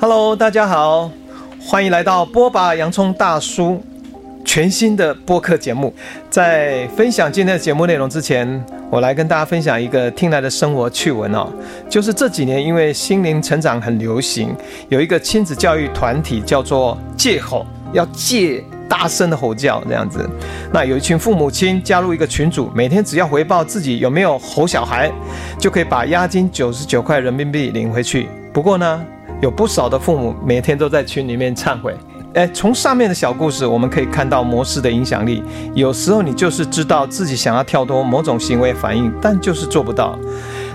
Hello，大家好，欢迎来到剥吧洋葱大叔全新的播客节目。在分享今天的节目内容之前，我来跟大家分享一个听来的生活趣闻哦，就是这几年因为心灵成长很流行，有一个亲子教育团体叫做借吼，要借大声的吼叫这样子。那有一群父母亲加入一个群组，每天只要回报自己有没有吼小孩，就可以把押金九十九块人民币领回去。不过呢，有不少的父母每天都在群里面忏悔。诶，从上面的小故事我们可以看到模式的影响力。有时候你就是知道自己想要跳脱某种行为反应，但就是做不到，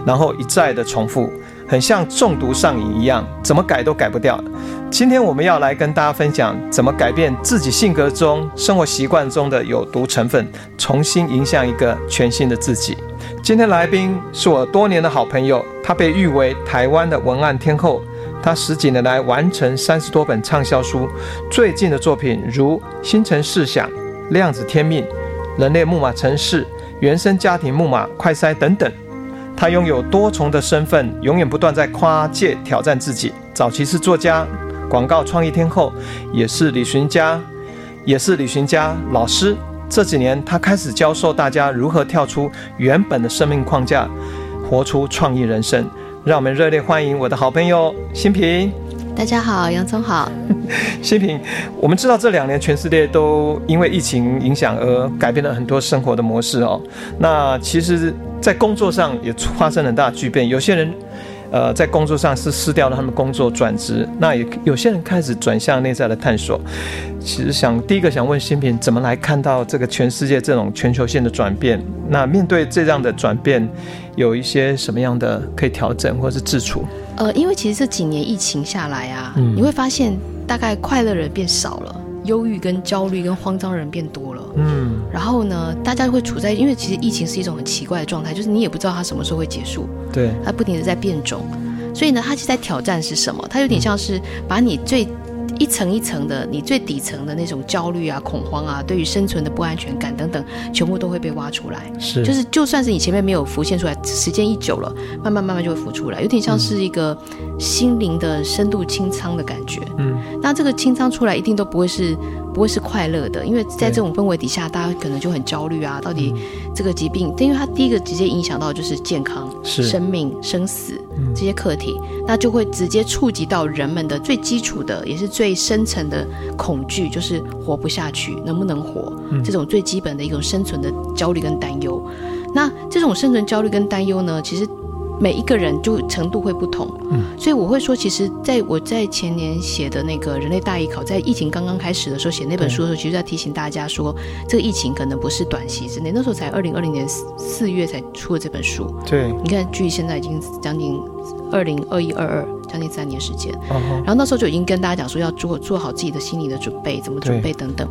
然后一再的重复，很像中毒上瘾一样，怎么改都改不掉。今天我们要来跟大家分享怎么改变自己性格中、生活习惯中的有毒成分，重新迎向一个全新的自己。今天来宾是我多年的好朋友，他被誉为台湾的文案天后。他十几年来完成三十多本畅销书，最近的作品如《心程式想》《量子天命》《人类木马城市》《原生家庭木马快筛》等等。他拥有多重的身份，永远不断在跨界挑战自己。早期是作家、广告创意天后，也是旅行家，也是旅行家老师。这几年，他开始教授大家如何跳出原本的生命框架，活出创意人生。让我们热烈欢迎我的好朋友新平。大家好，洋葱好。新平，我们知道这两年全世界都因为疫情影响而改变了很多生活的模式哦。那其实，在工作上也发生了很大巨变，有些人。呃，在工作上是失掉了他们工作转职，那也有些人开始转向内在的探索。其实想第一个想问新平，怎么来看到这个全世界这种全球性的转变？那面对这样的转变，有一些什么样的可以调整或是自处？呃，因为其实这几年疫情下来啊，嗯、你会发现大概快乐人变少了，忧郁跟焦虑跟慌张人变多了。嗯，然后呢，大家会处在，因为其实疫情是一种很奇怪的状态，就是你也不知道它什么时候会结束。对，它不停的在变种，所以呢，它其实在挑战是什么？它有点像是把你最一层一层的，你最底层的那种焦虑啊、恐慌啊，对于生存的不安全感等等，全部都会被挖出来。是，就是就算是你前面没有浮现出来，时间一久了，慢慢慢慢就会浮出来，有点像是一个心灵的深度清仓的感觉。嗯，那这个清仓出来一定都不会是。不会是快乐的，因为在这种氛围底下，大家可能就很焦虑啊。到底这个疾病，因为它第一个直接影响到就是健康、是生命、生死这些课题，那就会直接触及到人们的最基础的，也是最深层的恐惧，就是活不下去，能不能活？这种最基本的一种生存的焦虑跟担忧。那这种生存焦虑跟担忧呢，其实。每一个人就程度会不同，嗯，所以我会说，其实在我在前年写的那个人类大艺考，在疫情刚刚开始的时候写那本书的时候，其实在提醒大家说，这个疫情可能不是短期之内，那时候才二零二零年四月才出了这本书，对，你看距现在已经将近二零二一二二。将近三年时间，uh huh. 然后那时候就已经跟大家讲说要做做好自己的心理的准备，怎么准备等等。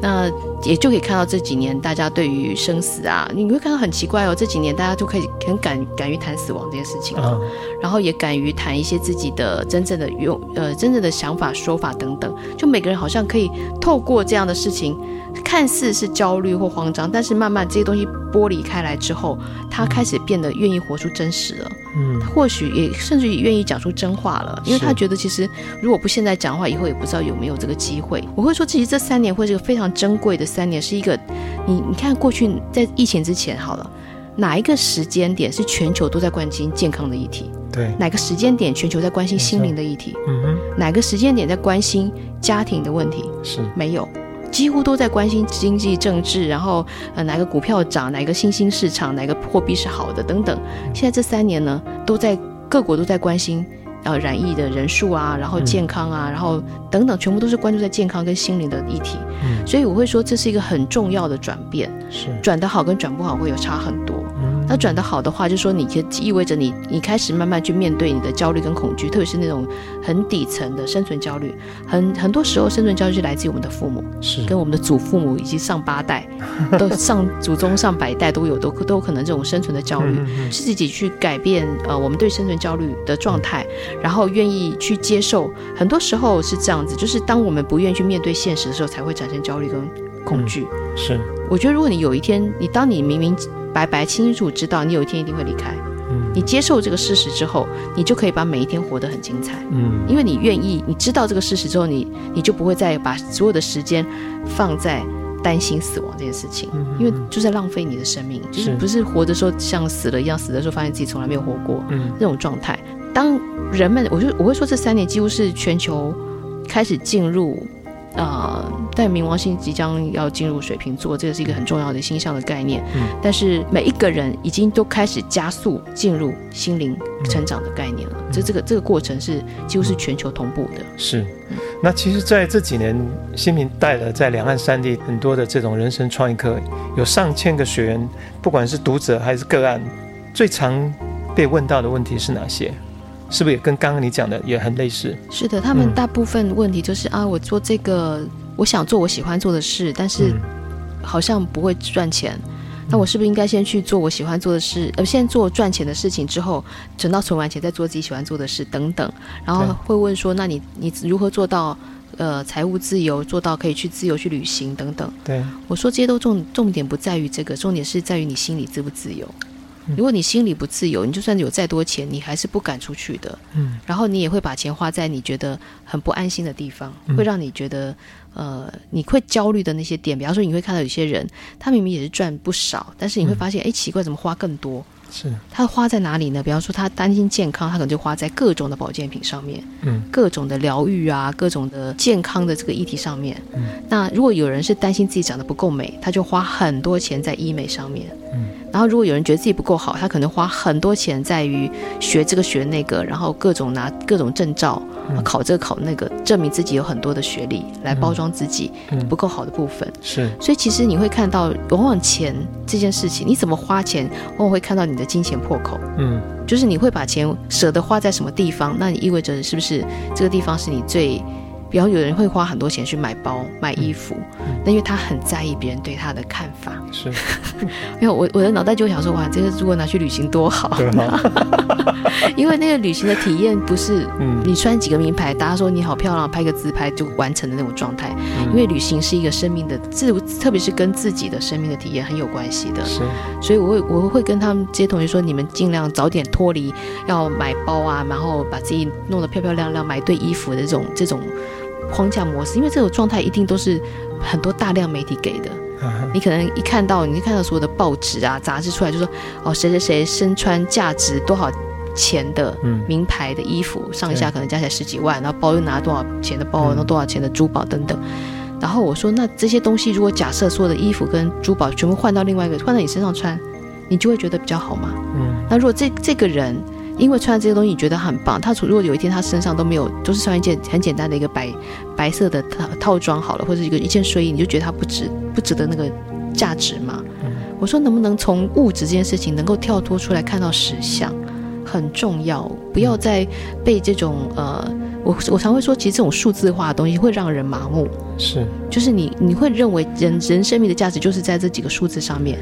对那也就可以看到这几年大家对于生死啊，你会看到很奇怪哦，这几年大家就可以很敢敢于谈死亡这件事情了，uh. 然后也敢于谈一些自己的真正的用呃真正的想法说法等等，就每个人好像可以透过这样的事情。看似是焦虑或慌张，但是慢慢这些东西剥离开来之后，他开始变得愿意活出真实了。嗯，或许也甚至于愿意讲出真话了，因为他觉得其实如果不现在讲话，以后也不知道有没有这个机会。我会说，其实这三年会是个非常珍贵的三年，是一个你你看过去在疫情之前好了，哪一个时间点是全球都在关心健康的议题？对，哪个时间点全球在关心心灵的议题？嗯哼，哪个时间点在关心家庭的问题？是没有。几乎都在关心经济政治，然后呃哪个股票涨，哪个新兴市场，哪个货币是好的等等。现在这三年呢，都在各国都在关心呃染疫的人数啊，然后健康啊，然后等等，全部都是关注在健康跟心灵的议题。嗯，所以我会说这是一个很重要的转变，是。转得好跟转不好会有差很多。那转得好的话，就是说你就意味着你你开始慢慢去面对你的焦虑跟恐惧，特别是那种很底层的生存焦虑。很很多时候，生存焦虑是来自于我们的父母，是跟我们的祖父母以及上八代，都 上祖宗上百代都有都都有可能这种生存的焦虑，是自己去改变呃我们对生存焦虑的状态，然后愿意去接受。很多时候是这样子，就是当我们不愿意去面对现实的时候，才会产生焦虑跟恐惧。嗯、是，我觉得如果你有一天，你当你明明。白白清楚知道你有一天一定会离开，嗯，你接受这个事实之后，你就可以把每一天活得很精彩。嗯，因为你愿意，你知道这个事实之后，你你就不会再把所有的时间放在担心死亡这件事情，嗯、因为就在浪费你的生命，就是不是活的时候像死了一样，死的时候发现自己从来没有活过，嗯，这种状态。当人们，我就我会说，这三年几乎是全球开始进入。啊、呃，但冥王星即将要进入水瓶座，这个是一个很重要的星象的概念。嗯，但是每一个人已经都开始加速进入心灵成长的概念了。这、嗯、这个这个过程是几乎是全球同步的。是，那其实在这几年，新民带了在两岸三地很多的这种人生创意课，有上千个学员，不管是读者还是个案，最常被问到的问题是哪些？是不是也跟刚刚你讲的也很类似？是的，他们大部分问题就是、嗯、啊，我做这个，我想做我喜欢做的事，但是好像不会赚钱。嗯、那我是不是应该先去做我喜欢做的事，呃，先做赚钱的事情之后，存到存完钱再做自己喜欢做的事等等？然后会问说，那你你如何做到呃财务自由，做到可以去自由去旅行等等？对，我说这些都重重点不在于这个，重点是在于你心里自不自由。如果你心里不自由，你就算有再多钱，你还是不敢出去的。嗯，然后你也会把钱花在你觉得很不安心的地方，会让你觉得，呃，你会焦虑的那些点。比方说，你会看到有些人，他明明也是赚不少，但是你会发现，哎，奇怪，怎么花更多？是他花在哪里呢？比方说，他担心健康，他可能就花在各种的保健品上面，嗯，各种的疗愈啊，各种的健康的这个议题上面。嗯，那如果有人是担心自己长得不够美，他就花很多钱在医美上面。嗯，然后如果有人觉得自己不够好，他可能花很多钱在于学这个学那个，然后各种拿各种证照，考这个考那个，证明自己有很多的学历来包装自己不够好的部分。是，所以其实你会看到，往往钱这件事情，你怎么花钱，往往会看到你的金钱破口，嗯，就是你会把钱舍得花在什么地方，那你意味着是不是这个地方是你最，比方有人会花很多钱去买包、买衣服，那因为他很在意别人对他的看法，是，因为我我的脑袋就想说，哇，这个如果拿去旅行多好？因为那个旅行的体验不是，你穿几个名牌，大家说你好漂亮，拍个自拍就完成的那种状态，因为旅行是一个生命的自，特别是跟自己的生命的体验很有关系的，是，所以我会我会跟他们这些同学说，你们尽量早点脱离要买包啊，然后把自己弄得漂漂亮亮，买对衣服的这种这种。框架模式，因为这种状态一定都是很多大量媒体给的。你可能一看到，你就看到所有的报纸啊、杂志出来，就说哦，谁谁谁身穿价值多少钱的名牌的衣服，上下可能加起来十几万，然后包又拿多少钱的包，然后多少钱的珠宝等等。然后我说，那这些东西如果假设所有的衣服跟珠宝全部换到另外一个，换到你身上穿，你就会觉得比较好吗？嗯。那如果这这个人。因为穿这些东西你觉得很棒，他如果有一天他身上都没有，都是穿一件很简单的一个白白色的套套装好了，或者一个一件睡衣，你就觉得他不值不值得那个价值吗？嗯、我说能不能从物质这件事情能够跳脱出来看到实相，很重要，不要再被这种呃，我我常会说，其实这种数字化的东西会让人麻木，是，就是你你会认为人人生命的价值就是在这几个数字上面。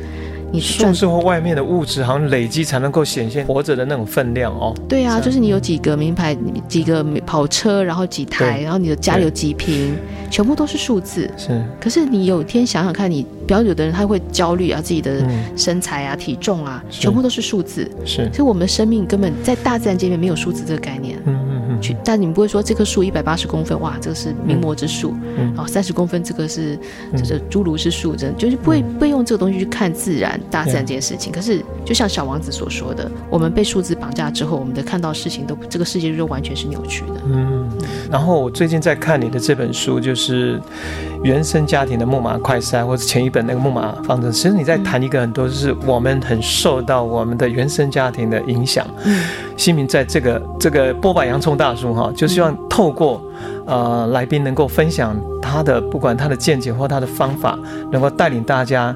你数字或外面的物质，好像累积才能够显现活着的那种分量哦。对啊，就是你有几个名牌，几个跑车，然后几台，然后你的家里有几瓶，全部都是数字。是。可是你有一天想想看，你比较有的人他会焦虑啊，自己的身材啊、体重啊，全部都是数字。是。所以我们的生命根本在大自然界面没有数字这个概念。嗯嗯嗯。去，但你们不会说这棵树一百八十公分，哇，这个是名模之树。嗯。然后三十公分，这个是就是侏儒之树，真的就是不会不会用这个东西去看自然。大自然这件事情，可是就像小王子所说的，我们被数字绑架之后，我们的看到事情都这个世界就完全是扭曲的。嗯，然后我最近在看你的这本书，就是原生家庭的木马快筛，或者前一本那个木马方程。其实你在谈一个很多，就是我们很受到我们的原生家庭的影响。嗯，新民在这个这个波板洋葱大叔哈，就希望透过呃来宾能够分享他的不管他的见解或他的方法，能够带领大家。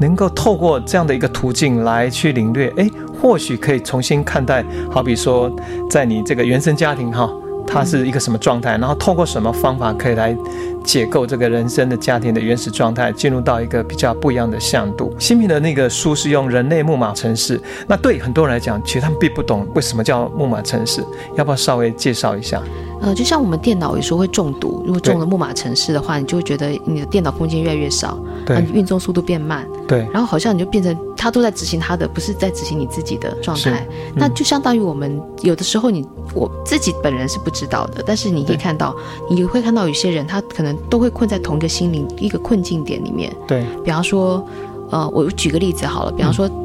能够透过这样的一个途径来去领略，哎，或许可以重新看待，好比说，在你这个原生家庭哈，它是一个什么状态，然后通过什么方法可以来解构这个人生的家庭的原始状态，进入到一个比较不一样的向度。新平的那个书是用人类木马城市，那对很多人来讲，其实他们并不懂为什么叫木马城市，要不要稍微介绍一下？呃，就像我们电脑有时候会中毒，如果中了木马城市的话，你就会觉得你的电脑空间越来越少，对，你运作速度变慢，对，然后好像你就变成它都在执行它的，不是在执行你自己的状态。嗯、那就相当于我们有的时候你我自己本人是不知道的，但是你可以看到，你会看到有些人他可能都会困在同一个心灵一个困境点里面。对，比方说，呃，我举个例子好了，比方说。嗯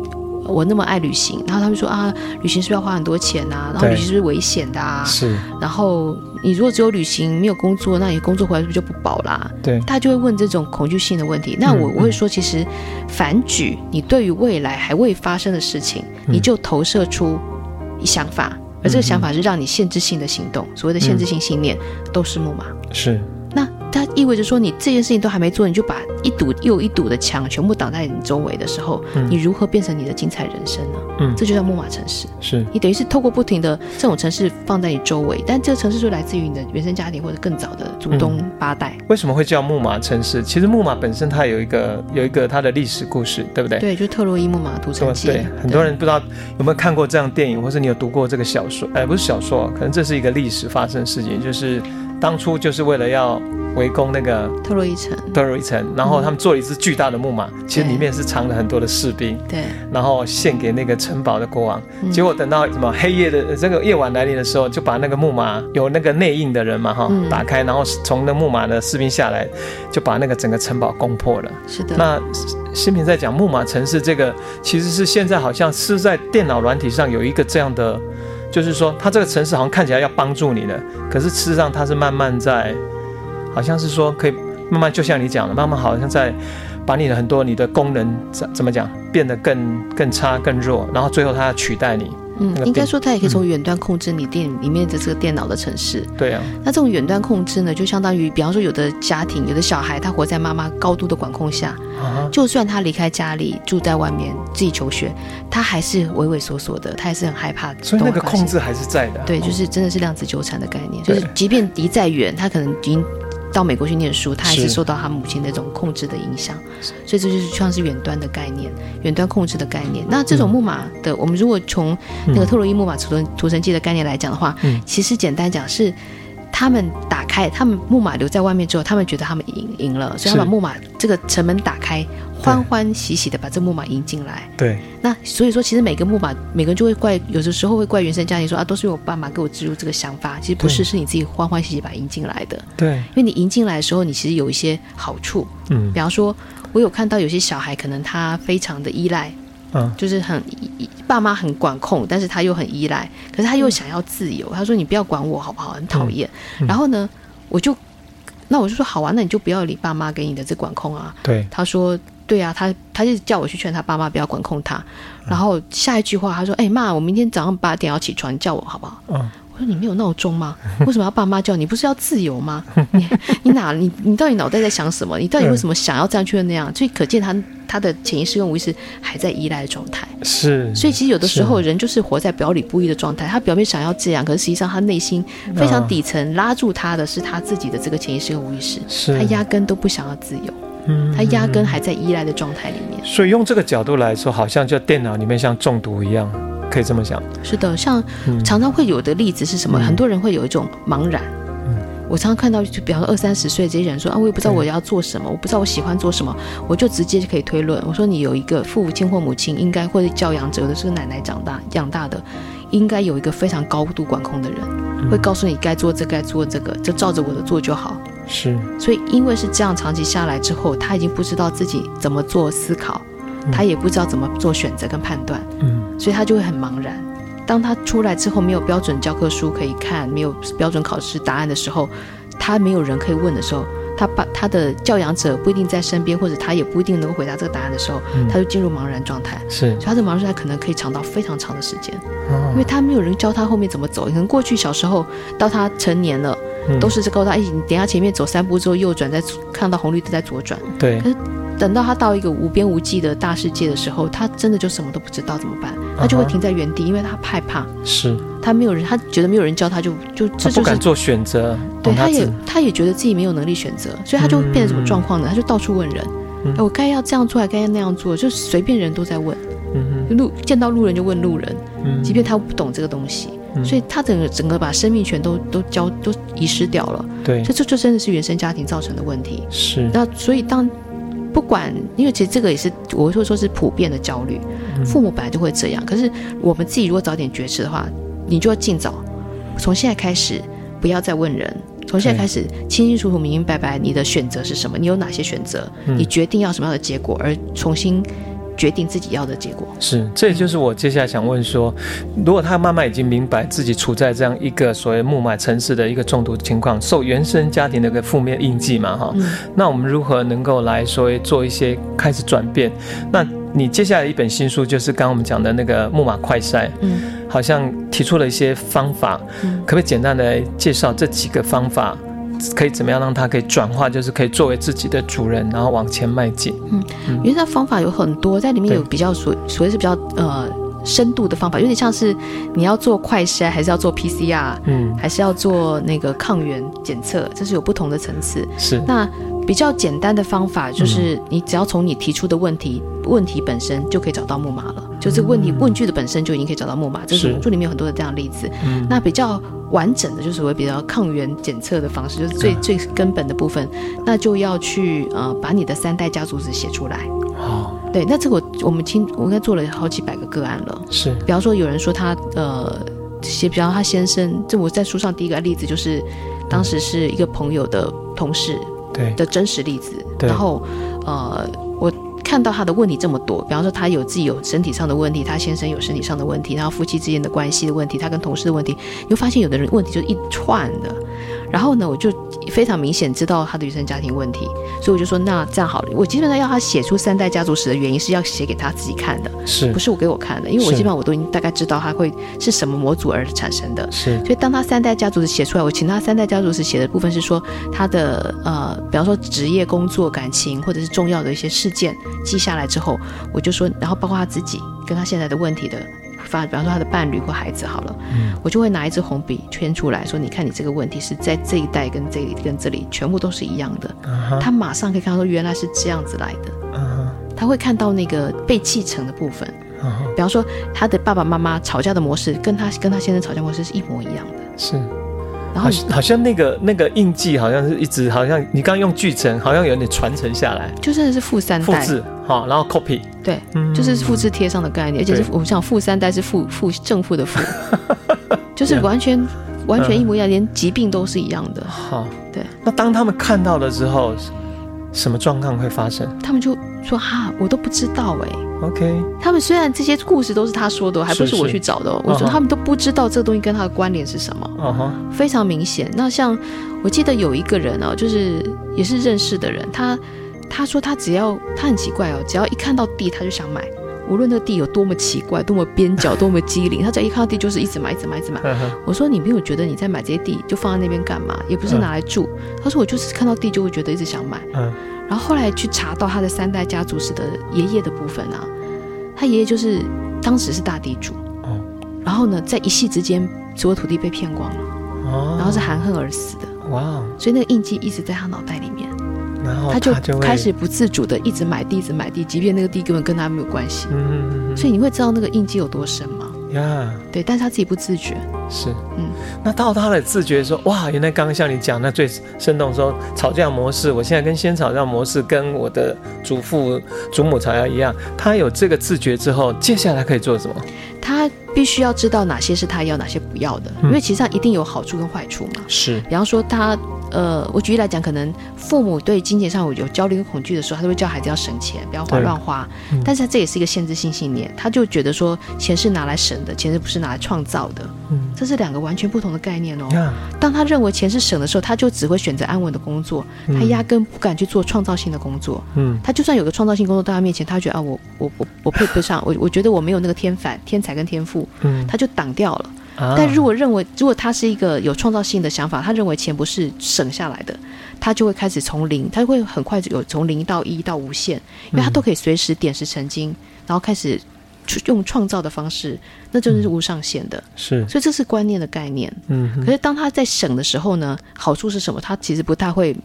我那么爱旅行，然后他们说啊，旅行是不是要花很多钱啊？然后旅行是不是危险的啊？是。然后你如果只有旅行没有工作，那你工作回来是不是就不保啦？对。他就会问这种恐惧性的问题。那我我会说，其实反举你对于未来还未发生的事情，你就投射出想法，而这个想法是让你限制性的行动，所谓的限制性信念都是木马。是。那它意味着说，你这件事情都还没做，你就把一堵又一堵的墙全部挡在你周围的时候，嗯，你如何变成你的精彩人生呢？嗯，这就叫木马城市。是你等于是透过不停的这种城市放在你周围，但这个城市就来自于你的原生家庭或者更早的祖宗八代。为什么会叫木马城市？其实木马本身它有一个有一个它的历史故事，对不对？对，就是特洛伊木马屠城记。对，很多人不知道有没有看过这样电影，或是你有读过这个小说？哎，不是小说，可能这是一个历史发生事情，就是当初就是为了要。围攻那个特洛伊城，特洛伊城，然后他们做了一只巨大的木马，嗯，其实里面是藏了很多的士兵，对，然后献给那个城堡的国王。结果等到什么黑夜的这个夜晚来临的时候，就把那个木马有那个内应的人嘛哈，嗯，打开，然后从那木马的士兵下来，就把那个整个城堡攻破了。是的。那新平在讲木马城市这个，其实是现在好像是在电脑软体上有一个这样的，就是说它这个城市好像看起来要帮助你的，可是事实上它是慢慢在。好像是说可以慢慢，就像你讲的，慢慢好像在把你的很多你的功能怎怎么讲变得更更差更弱，然后最后它要取代你。嗯，应该说它也可以从远端控制你电里面的这个电脑的城市。对啊。那这种远端控制呢，就相当于，比方说有的家庭有的小孩他活在妈妈高度的管控下，就算他离开家里住在外面自己求学，他还是畏畏缩缩的，他还是很害怕。所以那个控制还是在的。对，就是真的是量子纠缠的概念，就是即便离再远，他可能已经。到美国去念书，他还是受到他母亲那种控制的影响，所以这就是像是远端的概念，远端控制的概念。那这种木马的，嗯、我们如果从那个特洛伊木马屠城屠城记的概念来讲的话，嗯，其实简单讲是。他们打开，他们木马留在外面之后，他们觉得他们赢赢了，所以他把木马这个城门打开，欢欢喜喜的把这木马迎进来。对，那所以说，其实每个木马，每个人就会怪，有的时候会怪原生家庭说啊，都是我爸妈给我植入这个想法，其实不是，是你自己欢欢喜喜把它迎进来的。对，因为你迎进来的时候，你其实有一些好处。嗯，比方说，我有看到有些小孩，可能他非常的依赖。嗯，就是很爸妈很管控，但是他又很依赖，可是他又想要自由。他说：“你不要管我好不好？很讨厌。嗯”然后呢，我就那我就说：“好啊，那你就不要理爸妈给你的这管控啊。”对，他说：“对啊，他他就叫我去劝他爸妈不要管控他。”然后下一句话他说：“哎妈，我明天早上八点要起床，叫我好不好？”嗯。说你没有闹钟吗？为什么要爸妈叫你？不是要自由吗？你你哪你你到底脑袋在想什么？你到底为什么想要这样去那样？所以可见他他的潜意识跟无意识还在依赖的状态。是，所以其实有的时候人就是活在表里不一的状态。他表面想要这样，可是实际上他内心非常底层拉住他的是他自己的这个潜意识跟无意识。是，他压根都不想要自由。嗯，他压根还在依赖的状态里面。所以用这个角度来说，好像就电脑里面像中毒一样。可以这么想，是的，像常常会有的例子是什么？嗯、很多人会有一种茫然。嗯，我常常看到，就比方说二三十岁这些人说啊，我也不知道我要做什么，我不知道我喜欢做什么，我就直接就可以推论。我说你有一个父亲或母亲，应该或者教养者的是个奶奶长大养大的，应该有一个非常高度管控的人，嗯、会告诉你该做这该做这个，就照着我的做就好。是，所以因为是这样，长期下来之后，他已经不知道自己怎么做思考。他也不知道怎么做选择跟判断，嗯，所以他就会很茫然。当他出来之后，没有标准教科书可以看，没有标准考试答案的时候，他没有人可以问的时候，他把他的教养者不一定在身边，或者他也不一定能够回答这个答案的时候，嗯，他就进入茫然状态。是，所以他的茫然状态可能可以长到非常长的时间，因为他没有人教他后面怎么走。可能过去小时候到他成年了，嗯，都是这告诉他，哎，你等下前面走三步之后右转，再看到红绿灯再左转。对。等到他到一个无边无际的大世界的时候，他真的就什么都不知道怎么办，他就会停在原地，因为他害怕。是，他没有人，他觉得没有人教他就，就就这就是不敢做选择。对，他也他也觉得自己没有能力选择，所以他就变成什么状况呢？他就到处问人，嗯、我该要这样做还该要那样做，就随便人都在问。路见到路人就问路人，嗯，即便他不懂这个东西。嗯、所以他整个整个把生命权都都交都遗失掉了。对，这这这真的是原生家庭造成的问题。是。那所以当不管，因为其实这个也是我会说是普遍的焦虑，父母本来就会这样。可是我们自己如果早点觉知的话，你就要尽早，从现在开始不要再问人，从现在开始清清楚楚、明明白白你的选择是什么，你有哪些选择，你决定要什么样的结果，而重新。决定自己要的结果是，这也就是我接下来想问说，如果他妈妈已经明白自己处在这样一个所谓木马城市的一个中毒情况，受原生家庭的一个负面印记嘛，哈、嗯，那我们如何能够来说做一些开始转变？那你接下来一本新书就是刚刚我们讲的那个木马快筛，嗯，好像提出了一些方法，嗯，可不可以简单的介绍这几个方法？可以怎么样让它可以转化，就是可以作为自己的主人，然后往前迈进。嗯，因为它方法有很多，在里面有比较所所谓是比较呃深度的方法，有点像是你要做快筛，还是要做 PCR，嗯，还是要做那个抗原检测，这是有不同的层次。是那。比较简单的方法就是，你只要从你提出的问题、嗯、问题本身就可以找到木马了，就这个问题问句的本身就已经可以找到木马。这是书里面有很多的这样的例子。嗯、那比较完整的，就是所谓比较抗原检测的方式，就是最、嗯、最根本的部分，那就要去呃把你的三代家族史写出来。哦，对，那这个我我们听我应该做了好几百个个案了。是，比方说有人说他呃写，比方他先生，这我在书上第一个例子就是，当时是一个朋友的同事。对的真实例子，然后，呃，我看到他的问题这么多，比方说他有自己有身体上的问题，他先生有身体上的问题，然后夫妻之间的关系的问题，他跟同事的问题，你会发现有的人问题就是一串的。然后呢，我就非常明显知道他的原生家庭问题，所以我就说，那这样好了，我基本上要他写出三代家族史的原因是要写给他自己看的，是不是我给我看的？因为我基本上我都已经大概知道他会是什么模组而产生的，是。所以当他三代家族史写出来，我请他三代家族史写的部分是说他的呃，比方说职业、工作、感情或者是重要的一些事件记下来之后，我就说，然后包括他自己跟他现在的问题的。发，比方说他的伴侣或孩子好了，嗯，我就会拿一支红笔圈出来说：“你看，你这个问题是在这一代跟这里跟这里全部都是一样的。Uh-huh. ”他马上可以看到说原来是这样子来的。Uh-huh. 他会看到那个被继承的部分。Uh-huh. 比方说他的爸爸妈妈吵架的模式跟他跟他先生吵架模式是一模一样的。是。然后好像那个那个印记好像是一直好像你刚刚用句成好像有点传承下来，就真的是富三代复制好，然后 copy 对，嗯、就是复制贴上的概念，而且是我们想富三代是负负正负的负，就是完全完全一模一样，连疾病都是一样的。好，对。那当他们看到了之后，什么状况会发生？他们就说哈，我都不知道哎、欸。OK，他们虽然这些故事都是他说的，还不是我去找的。是是我说他们都不知道这个东西跟他的关联是什么。Uh -huh. 非常明显。那像我记得有一个人哦，就是也是认识的人，他他说他只要他很奇怪哦，只要一看到地他就想买，无论那个地有多么奇怪、多么边角、多么机灵，他只要一看到地就是一直买、一直买、一直买。Uh. 我说你没有觉得你在买这些地就放在那边干嘛？也不是拿来住。Uh. 他说我就是看到地就会觉得一直想买。Uh. 然后后来去查到他的三代家族史的爷爷的部分啊，他爷爷就是当时是大地主，哦，然后呢，在一夕之间，所有土地被骗光了，哦，然后是含恨而死的，哇，所以那个印记一直在他脑袋里面，然后他就开始不自主的一直买地，一直买地，即便那个地根本跟他没有关系，嗯嗯嗯，所以你会知道那个印记有多深吗？呀、对，但是他自己不自觉，是，嗯，那到他的自觉说，哇，原来刚刚像你讲那最生动说吵架模式，我现在跟先吵架模式跟我的祖父祖母吵架一样，他有这个自觉之后，接下来可以做什么？他必须要知道哪些是他要，哪些不要的，嗯、因为其实上一定有好处跟坏处嘛。是，比方说他。呃，我举例来讲，可能父母对金钱上有有焦虑跟恐惧的时候，他都会叫孩子要省钱，不要花乱花。嗯、但是他这也是一个限制性信念，他就觉得说钱是拿来省的，钱是不是拿来创造的？嗯，这是两个完全不同的概念哦。嗯、当他认为钱是省的时候，他就只会选择安稳的工作，他压根不敢去做创造性的工作。嗯，他就算有个创造性工作到他面前，他觉得啊，我我我我配不上，我我觉得我没有那个天反天才跟天赋，嗯，他就挡掉了。但如果认为，如果他是一个有创造性的想法，他认为钱不是省下来的，他就会开始从零，他会很快有从零到一到无限，因为他都可以随时点石成金，然后开始用创造的方式，那真的是无上限的。是，所以这是观念的概念。嗯，可是当他在省的时候呢，好处是什么？他其实不太会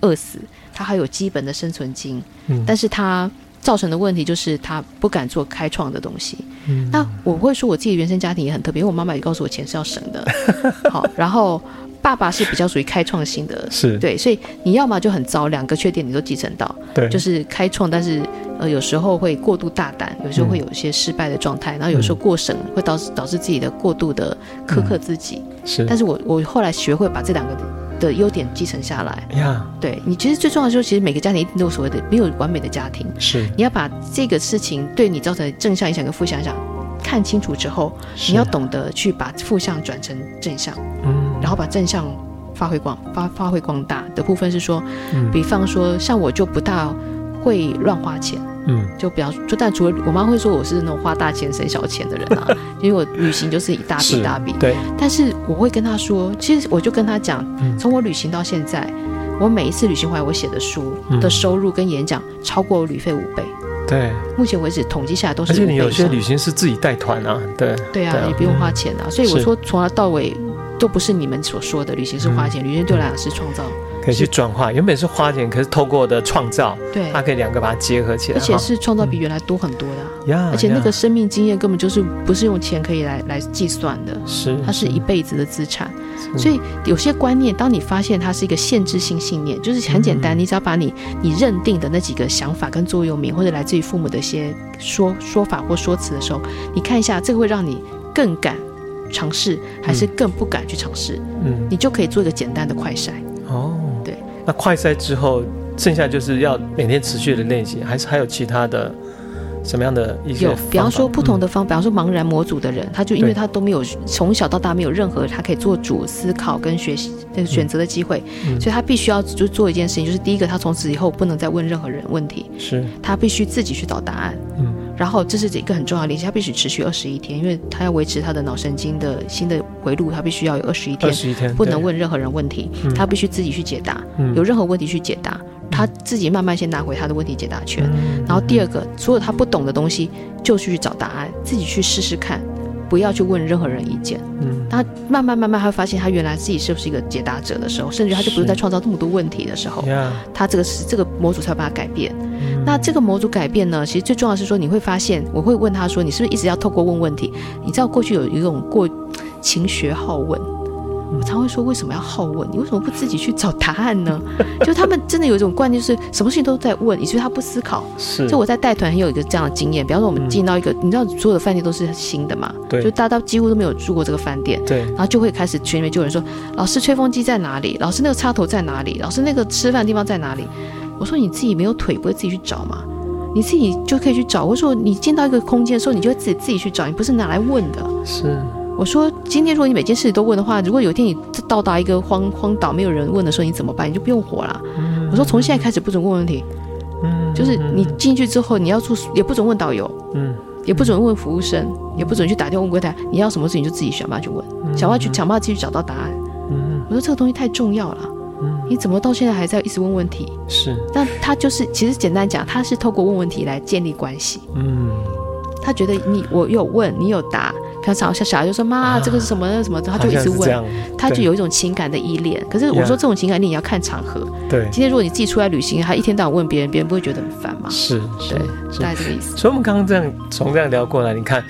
饿死，他还有基本的生存金。嗯，但是他。造成的问题就是他不敢做开创的东西。嗯，那我会说我自己原生家庭也很特别，因为我妈妈也告诉我钱是要省的。好，然后。爸爸是比较属于开创性的，是。对，所以你要么就很糟，两个缺点你都继承到，对，就是开创，但是呃有时候会过度大胆，有时候会有一些失败的状态，嗯、然后有时候过省会导致导致自己的过度的苛刻自己，嗯、是，但是我我后来学会把这两个的优点继承下来，呀，对你其实最重要的就是，其实每个家庭一定都有所谓的没有完美的家庭，是，你要把这个事情对你造成正向影响跟负向影响看清楚之后，你要懂得去把负向转成正向，嗯，然后把正向。发挥光发发挥光大。的部分是说，嗯，比方说像我就不大会乱花钱，嗯，就比方说，但除了我妈会说我是那种花大钱省小钱的人啊，因为我旅行就是一大笔大笔，对。但是我会跟她说，其实我就跟她讲，从我旅行到现在，我每一次旅行回来，我写的书的收入跟演讲超过我旅费五倍，对。目前为止统计下来都是。而且你有些旅行是自己带团啊，对。对啊，也不用花钱啊，所以我说从头到尾。都不是你们所说的旅行是花钱，嗯、旅行对我来讲是创造，可以去转化。原本是花钱，可是透过的创造，对，它可以两个把它结合起来，而且是创造比原来多很多的。而且那个生命经验根本就是不是用钱可以来来计算的，是，它是一辈子的资产。所以有些观念，当你发现它是一个限制性信念，就是很简单，嗯、你只要把你你认定的那几个想法跟座右铭，或者来自于父母的一些说说法或说辞的时候，你看一下，这个会让你更敢。尝试还是更不敢去尝试，嗯，你就可以做一个简单的快筛。哦。对，那快筛之后，剩下就是要每天持续的练习，还是还有其他的什么样的一些？有，比方说不同的方，嗯、比方说茫然模组的人，他就因为他都没有从小到大没有任何他可以做主思考跟学习那个选择的机会，嗯、所以他必须要就做一件事情，就是第一个，他从此以后不能再问任何人问题，是。他必须自己去找答案，嗯。然后这是一个很重要的练习，它必须持续二十一天，因为它要维持它的脑神经的新的回路，它必须要有二十一天，二十一天不能问任何人问题，他必须自己去解答，嗯、有任何问题去解答，他自己慢慢先拿回他的问题解答权。嗯、然后第二个，所有他不懂的东西，就去找答案，自己去试试看。不要去问任何人意见。嗯，他慢慢慢慢，他会发现他原来自己是不是一个解答者的时候，甚至他就不用再创造这么多问题的时候，他这个是这个模组才把它改变。嗯、那这个模组改变呢，其实最重要的是说，你会发现，我会问他说，你是不是一直要透过问问题？你知道过去有一种过勤学好问。我常会说，为什么要好问？你为什么不自己去找答案呢？就他们真的有一种观念，就是什么事情都在问，以至于他不思考。是。就我在带团很有一个这样的经验，比方说我们进到一个，嗯、你知道所有的饭店都是新的嘛？对。就大家几乎都没有住过这个饭店。对。然后就会开始群里面就有人说：“老师，吹风机在哪里？老师，那个插头在哪里？老师，那个吃饭的地方在哪里？”我说：“你自己没有腿，不会自己去找吗？你自己就可以去找。”我说：“你进到一个空间的时候，你就会自己自己去找，你不是拿来问的。”是。我说，今天如果你每件事都问的话，如果有一天你到达一个荒荒岛，没有人问的时候，你怎么办？你就不用活了。嗯、我说，从现在开始不准问问题，嗯，就是你进去之后，你要做也不准问导游，嗯，也不准问服务生，也不准去打电话问柜台，你要什么事情就自己想办法去问，嗯、想办法去想办法继续找到答案。嗯，我说这个东西太重要了，嗯，你怎么到现在还在一直问问题？是，但他就是其实简单讲，他是透过问问题来建立关系。嗯，他觉得你我有问，你有答。像小小小孩就说：“妈，这个是什么？那什么？”他就一直问，他就有一种情感的依恋。可是我说这种情感你也要看场合。对，今天如果你自己出来旅行，还一天到晚问别人，别人不会觉得很烦吗？是，对，大概这个意思。所以我们刚刚这样从这样聊过来，你看，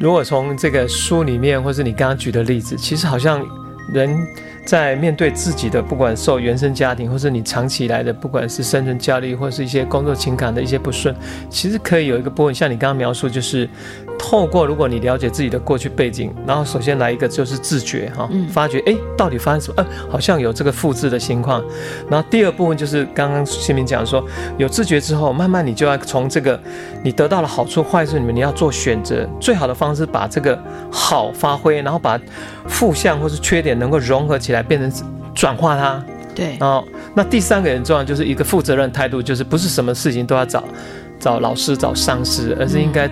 如果从这个书里面，或是你刚刚举的例子，其实好像人。在面对自己的，不管受原生家庭，或是你长期以来的，不管是生存焦虑，或是一些工作情感的一些不顺，其实可以有一个部分，像你刚刚描述，就是透过如果你了解自己的过去背景，然后首先来一个就是自觉哈，发觉哎，到底发生什么？呃，好像有这个复制的情况。然后第二部分就是刚刚新民讲说，有自觉之后，慢慢你就要从这个你得到了好处坏处里面，你要做选择，最好的方式把这个好发挥，然后把负向或是缺点能够融合起来。来变成转化它，对，然后那第三个很重要，就是一个负责任态度，就是不是什么事情都要找找老师、找上司，而是应该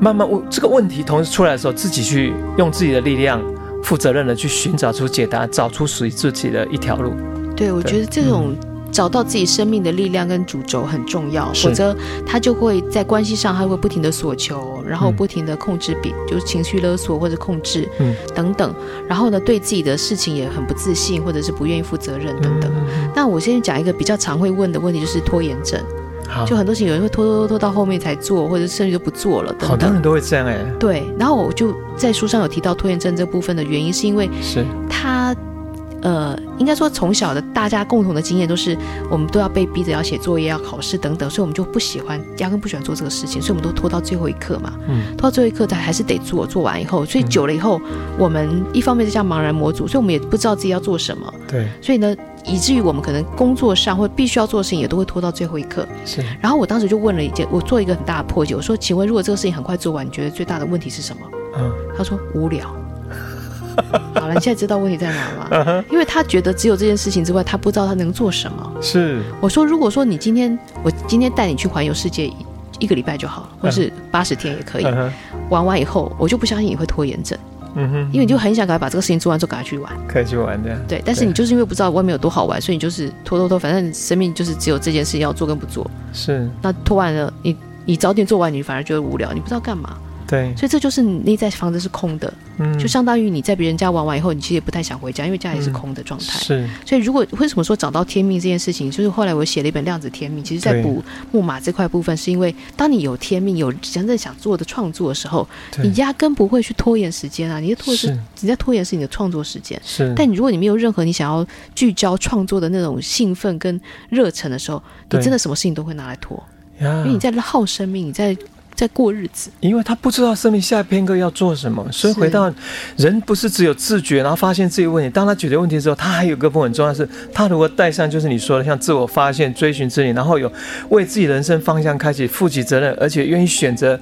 慢慢问这个问题，同时出来的时候，自己去用自己的力量，负责任的去寻找出解答，找出属于自己的一条路。对，我觉得这种。找到自己生命的力量跟主轴很重要，否则他就会在关系上，他会不停的索求，然后不停的控制，比就是情绪勒索或者控制，嗯，等等，然后呢，对自己的事情也很不自信，或者是不愿意负责任等等。那我先讲一个比较常会问的问题，就是拖延症。就很多事情有人会拖拖拖拖到后面才做，或者甚至就不做了等等。好多人都会这样哎。对，然后我就在书上有提到拖延症这部分的原因，是因为是他。呃，应该说从小的大家共同的经验都是，我们都要被逼着要写作业、要考试等等，所以我们就不喜欢，压根不喜欢做这个事情，所以我们都拖到最后一刻嘛。嗯，拖到最后一刻，他还是得做，做完以后，所以久了以后，嗯、我们一方面是像茫然模组，所以我们也不知道自己要做什么。对，所以呢，以至于我们可能工作上或必须要做的事情也都会拖到最后一刻。是。然后我当时就问了一件，我做一个很大的破解，我说：“请问，如果这个事情很快做完，你觉得最大的问题是什么？”嗯，他说：“无聊。” 好了，你现在知道问题在哪吗？Uh huh. 因为他觉得只有这件事情之外，他不知道他能做什么。是，我说，如果说你今天，我今天带你去环游世界一个礼拜就好了，或是八十天也可以。Uh huh. 玩完以后，我就不相信你会拖延症。嗯哼、uh，huh. 因为你就很想赶快把这个事情做完，之后赶快去玩。可以去玩的。对，但是你就是因为不知道外面有多好玩，所以你就是拖拖拖，反正生命就是只有这件事情要做跟不做。是。那拖完了，你你早点做完，你反而觉得无聊，你不知道干嘛。对，所以这就是你内在房子是空的，嗯，就相当于你在别人家玩完以后，你其实也不太想回家，因为家里是空的状态。是，所以如果为什么说找到天命这件事情，就是后来我写了一本《量子天命》，其实在补木马这块部分，是因为当你有天命、有真正想做的创作的时候，你压根不会去拖延时间啊，你的拖是你在拖延是你的创作时间。是，但你如果你没有任何你想要聚焦创作的那种兴奋跟热忱的时候，你真的什么事情都会拿来拖，因为你在耗生命，你在。在过日子，因为他不知道生命下一片刻要做什么，所以回到人不是只有自觉，然后发现自己问题。当他解决问题之后，他还有个部分很重要是，他如果带上就是你说的像自我发现、追寻真理，然后有为自己人生方向开启、负起责任，而且愿意选择，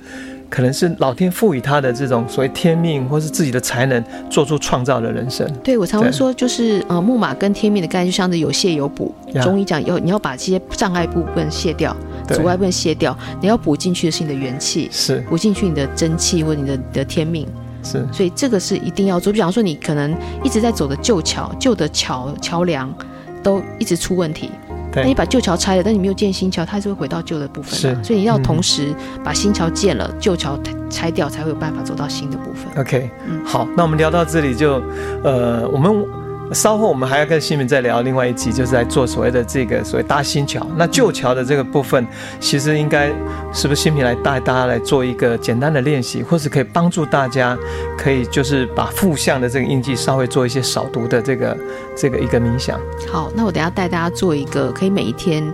可能是老天赋予他的这种所谓天命，或是自己的才能，做出创造的人生。对，我常常说，就是呃，木马跟天命的概念就像是有卸有补。中医讲要你要把这些障碍部分卸掉。阻碍部分卸掉，你要补进去的是你的元气，是补进去你的真气或者你的的天命，是。所以这个是一定要做。比方说，你可能一直在走的旧桥、旧的桥桥梁都一直出问题，那你把旧桥拆了，但你没有建新桥，它还是会回到旧的部分。是。所以你要同时把新桥建了，旧桥拆掉，才会有办法走到新的部分。OK，嗯，好，那我们聊到这里就，呃，我们。稍后我们还要跟新民再聊另外一集，就是在做所谓的这个所谓搭新桥。那旧桥的这个部分，其实应该是不是新民来带大家来做一个简单的练习，或是可以帮助大家，可以就是把负向的这个印记稍微做一些扫读的这个这个一个冥想。好，那我等下带大家做一个可以每一天。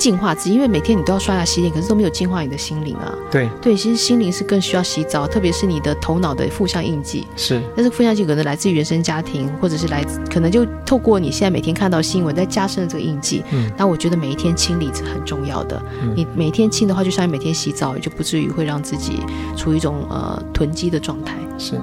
净化自己，因为每天你都要刷牙洗脸，可是都没有净化你的心灵啊。对对，其实心灵是更需要洗澡，特别是你的头脑的负向印记。是，但是负向印记可能来自于原生家庭，或者是来自可能就透过你现在每天看到新闻在加深这个印记。嗯，那我觉得每一天清理是很重要的。嗯，你每天清的话，就像你每天洗澡，也就不至于会让自己处于一种呃囤积的状态。是。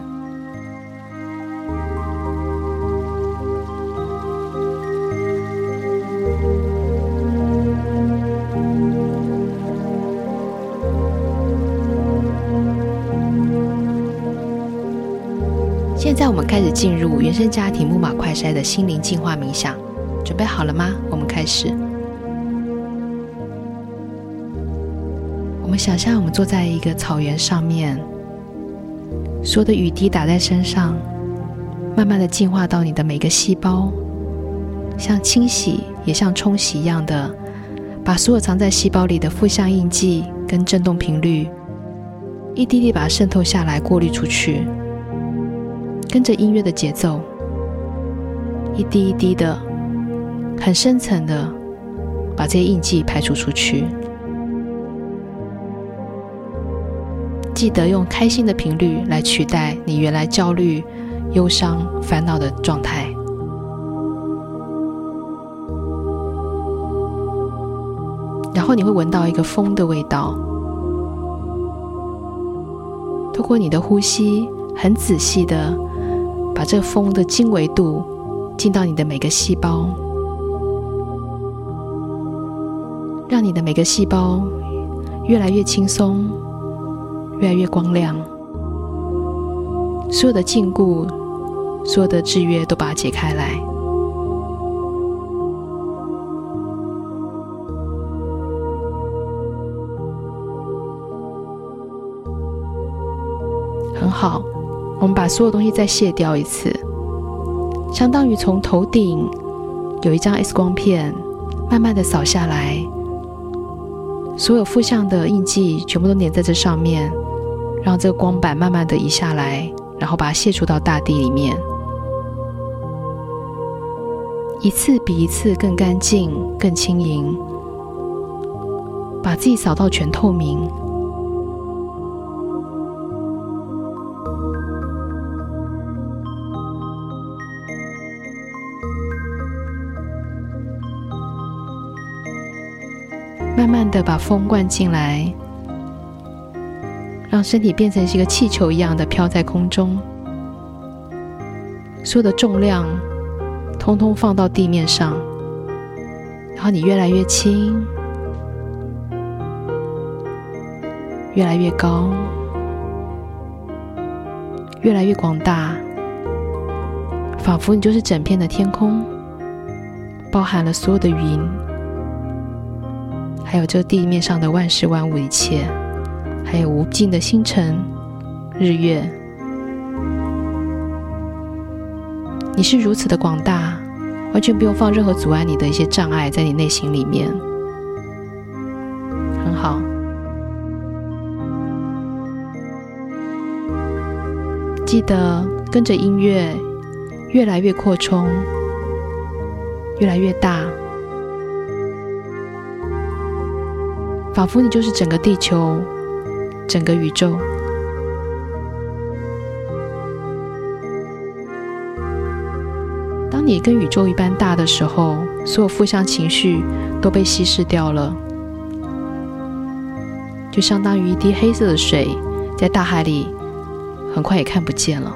进入原生家庭木马快筛的心灵净化冥想，准备好了吗？我们开始。我们想象我们坐在一个草原上面，所有的雨滴打在身上，慢慢的净化到你的每个细胞，像清洗也像冲洗一样的，把所有藏在细胞里的负向印记跟振动频率，一滴滴把它渗透下来，过滤出去。跟着音乐的节奏，一滴一滴的，很深层的，把这些印记排除出去。记得用开心的频率来取代你原来焦虑、忧伤、烦恼的状态。然后你会闻到一个风的味道，透过你的呼吸，很仔细的。把这风的经纬度进到你的每个细胞，让你的每个细胞越来越轻松，越来越光亮。所有的禁锢，所有的制约都把它解开来。很好。我们把所有东西再卸掉一次，相当于从头顶有一张 X 光片，慢慢的扫下来，所有负向的印记全部都粘在这上面，让这个光板慢慢的移下来，然后把它卸除到大地里面，一次比一次更干净、更轻盈，把自己扫到全透明。慢慢的把风灌进来，让身体变成一个气球一样的飘在空中，所有的重量通通放到地面上，然后你越来越轻，越来越高，越来越广大，仿佛你就是整片的天空，包含了所有的云。还有这地面上的万事万物一切，还有无尽的星辰、日月，你是如此的广大，完全不用放任何阻碍你的一些障碍在你内心里面，很好。记得跟着音乐，越来越扩充，越来越大。仿佛你就是整个地球，整个宇宙。当你跟宇宙一般大的时候，所有负向情绪都被稀释掉了，就相当于一滴黑色的水，在大海里很快也看不见了。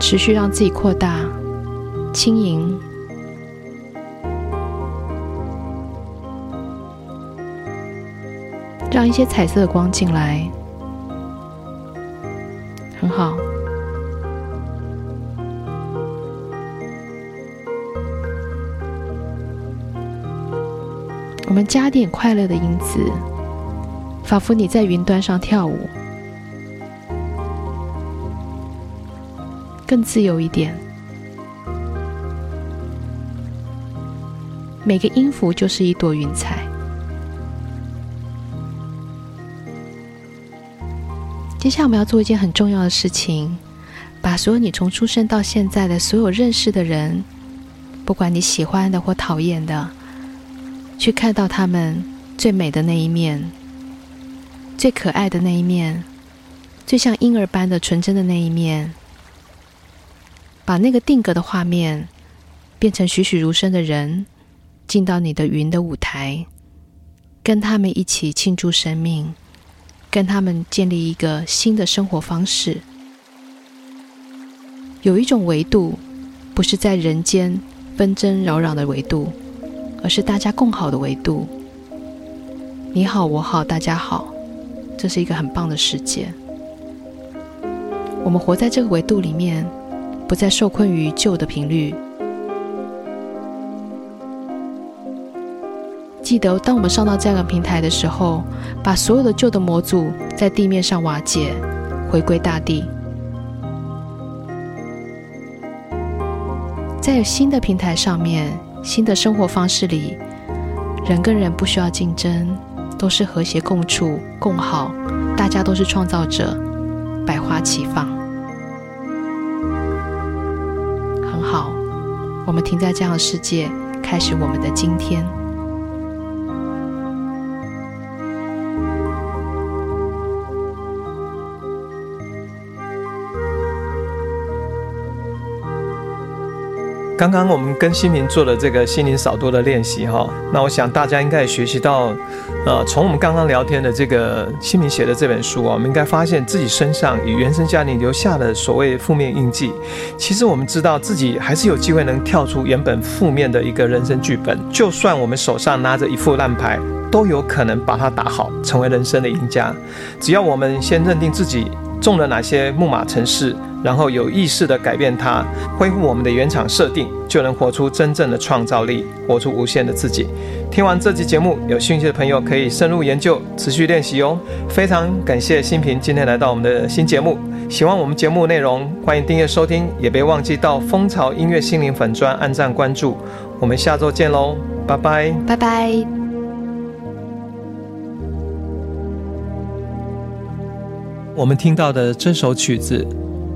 持续让自己扩大，轻盈。让一些彩色的光进来，很好。我们加点快乐的因子，仿佛你在云端上跳舞，更自由一点。每个音符就是一朵云彩。接下来我们要做一件很重要的事情，把所有你从出生到现在的所有认识的人，不管你喜欢的或讨厌的，去看到他们最美的那一面，最可爱的那一面，最像婴儿般的纯真的那一面，把那个定格的画面变成栩栩如生的人，进到你的云的舞台，跟他们一起庆祝生命。跟他们建立一个新的生活方式。有一种维度，不是在人间纷争扰攘的维度，而是大家共好的维度。你好，我好，大家好，这是一个很棒的世界。我们活在这个维度里面，不再受困于旧的频率。记得，当我们上到这样的平台的时候，把所有的旧的模组在地面上瓦解，回归大地。在新的平台上面，新的生活方式里，人跟人不需要竞争，都是和谐共处、共好，大家都是创造者，百花齐放。很好，我们停在这样的世界，开始我们的今天。刚刚我们跟心灵做了这个心灵扫多的练习哈，那我想大家应该也学习到，呃，从我们刚刚聊天的这个心灵写的这本书啊，我们应该发现自己身上与原生家庭留下的所谓负面印记，其实我们知道自己还是有机会能跳出原本负面的一个人生剧本，就算我们手上拿着一副烂牌，都有可能把它打好，成为人生的赢家。只要我们先认定自己中了哪些木马程式。然后有意识地改变它，恢复我们的原厂设定，就能活出真正的创造力，活出无限的自己。听完这期节目，有兴趣的朋友可以深入研究，持续练习哦。非常感谢新平今天来到我们的新节目。喜欢我们节目内容，欢迎订阅收听，也别忘记到蜂巢音乐心灵粉专按赞关注。我们下周见喽，拜拜，拜拜。我们听到的这首曲子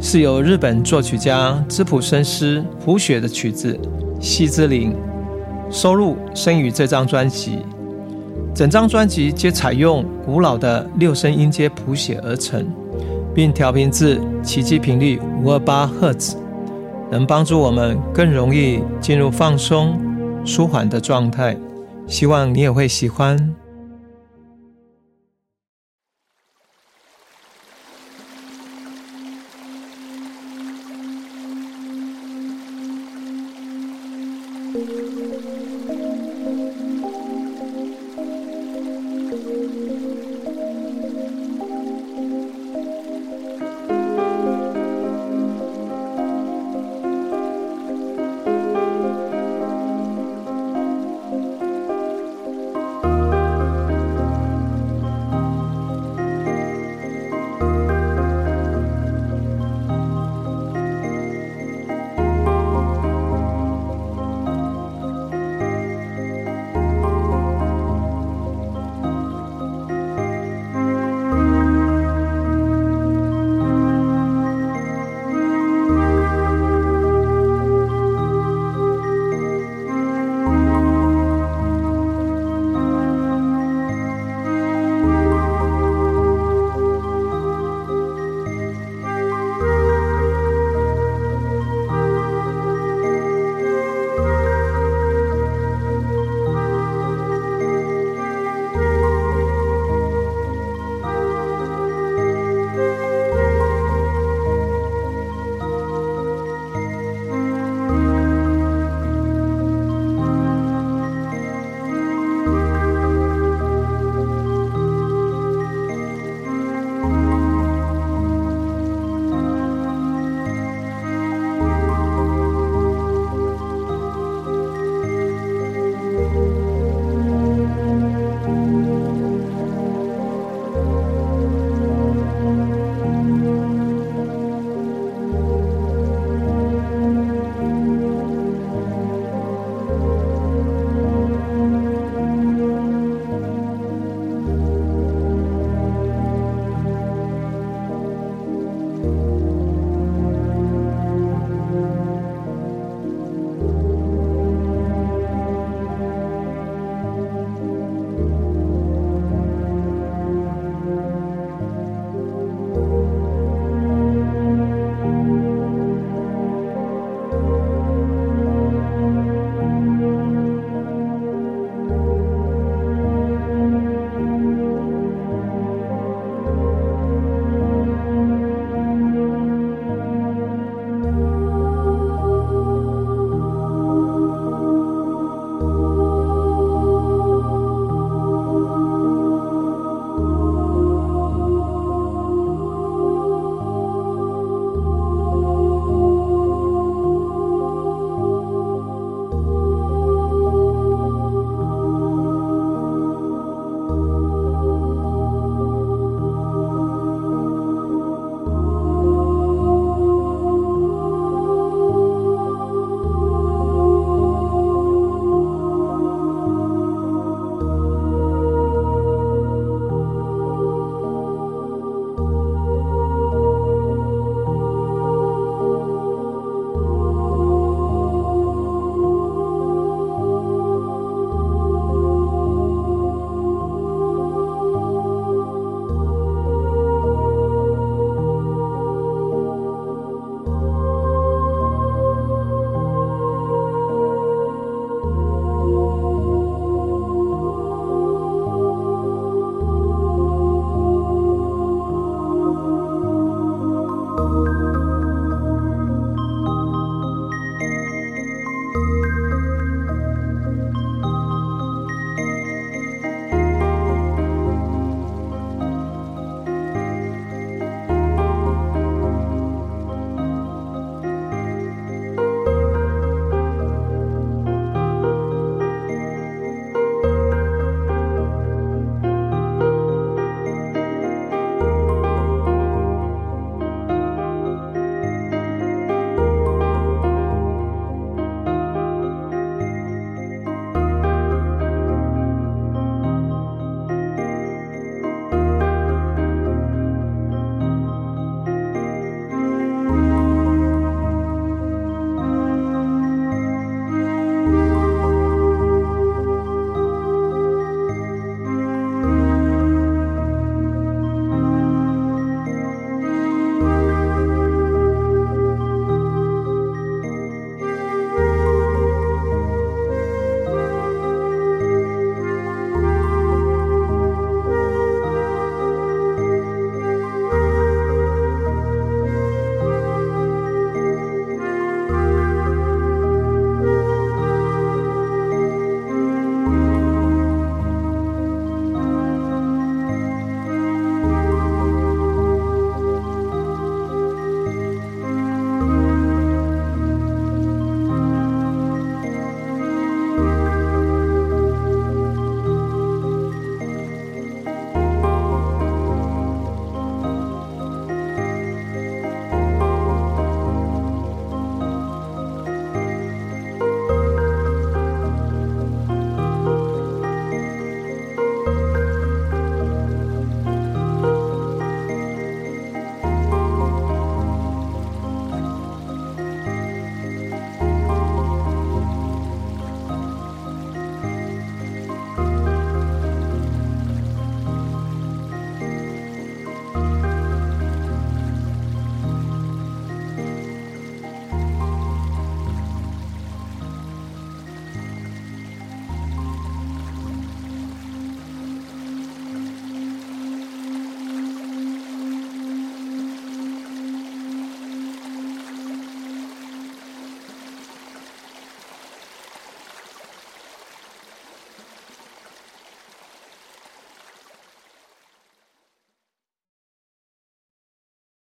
是由日本作曲家织浦生司谱写的曲子《西之铃》，收录《生于》这张专辑。整张专辑皆采用古老的六声音阶谱写而成，并调频至奇迹频率五二八赫兹，能帮助我们更容易进入放松、舒缓的状态。希望你也会喜欢。